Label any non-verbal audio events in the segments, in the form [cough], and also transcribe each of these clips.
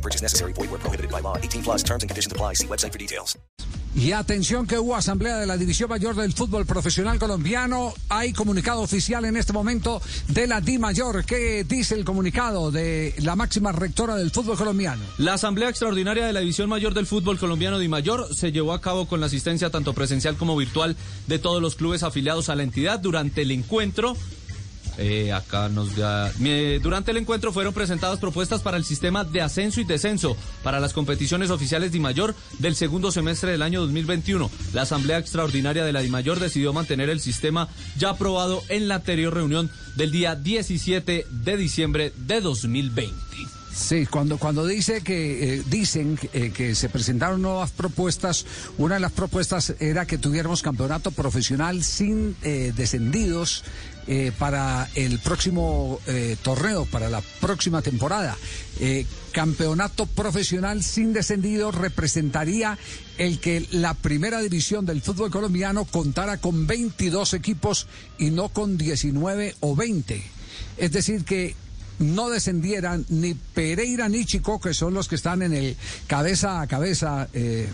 No purchase necessary. Void where prohibited by law. 18 plus terms and conditions apply. See website for details. Y atención que hubo asamblea de la División Mayor del Fútbol Profesional Colombiano. Hay comunicado oficial en este momento de la Di Mayor. ¿Qué dice el comunicado de la máxima rectora del fútbol colombiano? La Asamblea Extraordinaria de la División Mayor del Fútbol Colombiano Di Mayor se llevó a cabo con la asistencia tanto presencial como virtual de todos los clubes afiliados a la entidad durante el encuentro. Eh, acá nos da. Durante el encuentro fueron presentadas propuestas para el sistema de ascenso y descenso para las competiciones oficiales Di Mayor del segundo semestre del año 2021. La Asamblea Extraordinaria de la Di Mayor decidió mantener el sistema ya aprobado en la anterior reunión del día 17 de diciembre de 2020. Sí, cuando, cuando dice que eh, dicen eh, que se presentaron nuevas propuestas, una de las propuestas era que tuviéramos campeonato profesional sin eh, descendidos para el próximo torneo, para la próxima temporada. Campeonato profesional sin descendidos representaría el que la primera división del fútbol colombiano contara con 22 equipos y no con 19 o 20. Es decir, que no descendieran ni Pereira ni Chico, que son los que están en el cabeza a cabeza, eh,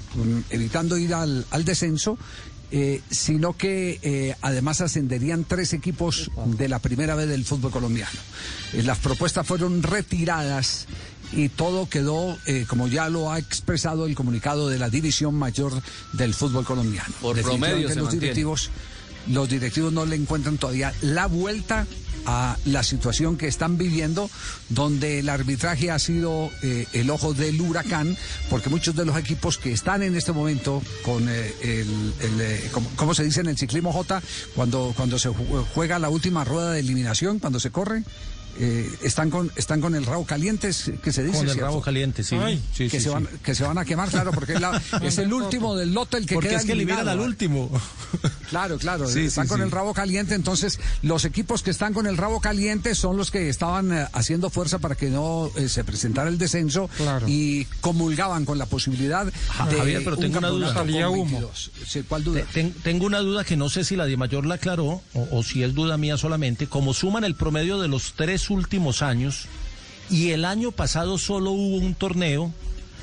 evitando ir al, al descenso, eh, sino que eh, además ascenderían tres equipos de la primera vez del fútbol colombiano. Eh, las propuestas fueron retiradas y todo quedó, como ya lo ha expresado el comunicado de la División Mayor del fútbol colombiano. Por promedio los mantiene. directivos, los directivos no le encuentran todavía la vuelta a la situación que están viviendo, donde el arbitraje ha sido eh, el ojo del huracán, porque muchos de los equipos que están en este momento con eh, el, el, eh, como, ¿cómo se dice en el ciclismo J? Cuando, cuando se ju- juega la última rueda de eliminación, cuando se corre, eh, están, con, están con el rabo caliente, es- que se dice. Con el ¿cierto? rabo caliente, sí. Sí, que, sí, se van, que se van a quemar, claro, porque es, la- [laughs] es el último del lote el que Porque queda es que liberan al último. [laughs] Claro, claro, Sí, están sí, con sí. el rabo caliente, entonces los equipos que están con el rabo caliente son los que estaban eh, haciendo fuerza para que no eh, se presentara el descenso Claro. y comulgaban con la posibilidad Ja- de Javier, pero un tengo una duda. Salía humo. 22. Sí, ¿Cuál duda? Te- ten- tengo una duda que no sé si la de mayor la aclaró o, o si es duda mía solamente. Como suman el promedio de los tres últimos años y el año pasado solo hubo un torneo,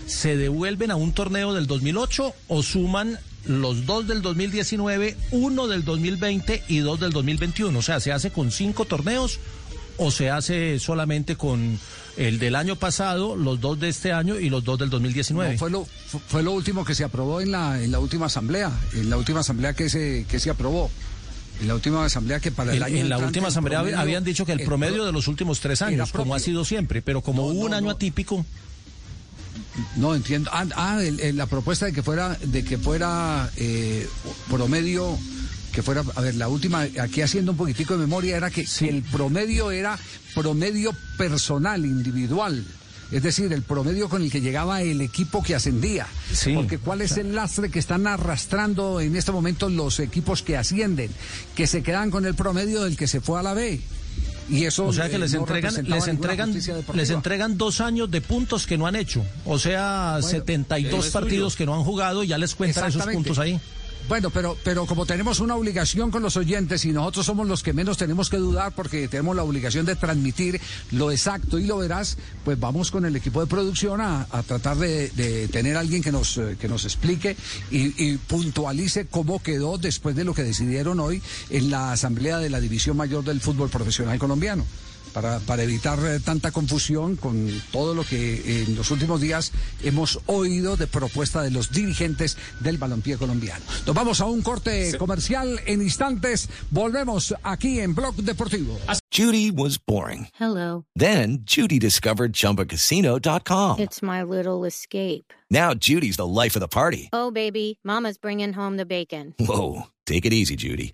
¿se devuelven a un torneo del 2008 o suman los dos del 2019, uno del 2020 y dos del 2021? O sea, ¿se hace con cinco torneos o se hace solamente con el del año pasado, los dos de este año y los dos del 2019? No, fue lo fu- fue lo último que se aprobó en la en la última asamblea, en la última asamblea que se que se aprobó. En la última asamblea que para el En, año en la última asamblea promedio- habían dicho que el promedio pro- de los últimos tres años, como ha sido siempre, pero como No, hubo un año atípico, No entiendo. Ah, ah, el- el- la propuesta de que fuera, de que fuera eh, promedio, que fuera, a ver, la última, aquí haciendo un poquitico de memoria, era que el promedio era promedio personal, individual. Es decir, el promedio con el que llegaba el equipo que ascendía. Sí. Porque cuál es el lastre que están arrastrando en este momento los equipos que ascienden, que se quedan con el promedio del que se fue a la B. Y eso o sea que eh, les no entregan, les entregan, les entregan dos años de puntos que no han hecho, o sea, Bueno, 72 es partidos que no han jugado, y ya les cuentan esos puntos ahí. Bueno, pero, pero como tenemos una obligación con los oyentes y nosotros somos los que menos tenemos que dudar porque tenemos la obligación de transmitir lo exacto y lo veraz, pues vamos con el equipo de producción a, a tratar de, tener alguien que nos, eh, que nos explique y puntualice cómo quedó después de lo que decidieron hoy en la Asamblea de la División Mayor del Fútbol Profesional Colombiano. Para, para evitar eh, tanta confusión con todo lo que en los últimos días hemos oído de propuesta de los dirigentes del balompié colombiano. Nos vamos a un corte comercial en instantes. Volvemos aquí en Blog Deportivo. Judy was boring. Hello. Then Judy discovered ChumbaCasino.com. It's my little escape. Now Judy's the life of the party. Oh, baby, Mama's bringing home the bacon. Whoa, take it easy, Judy.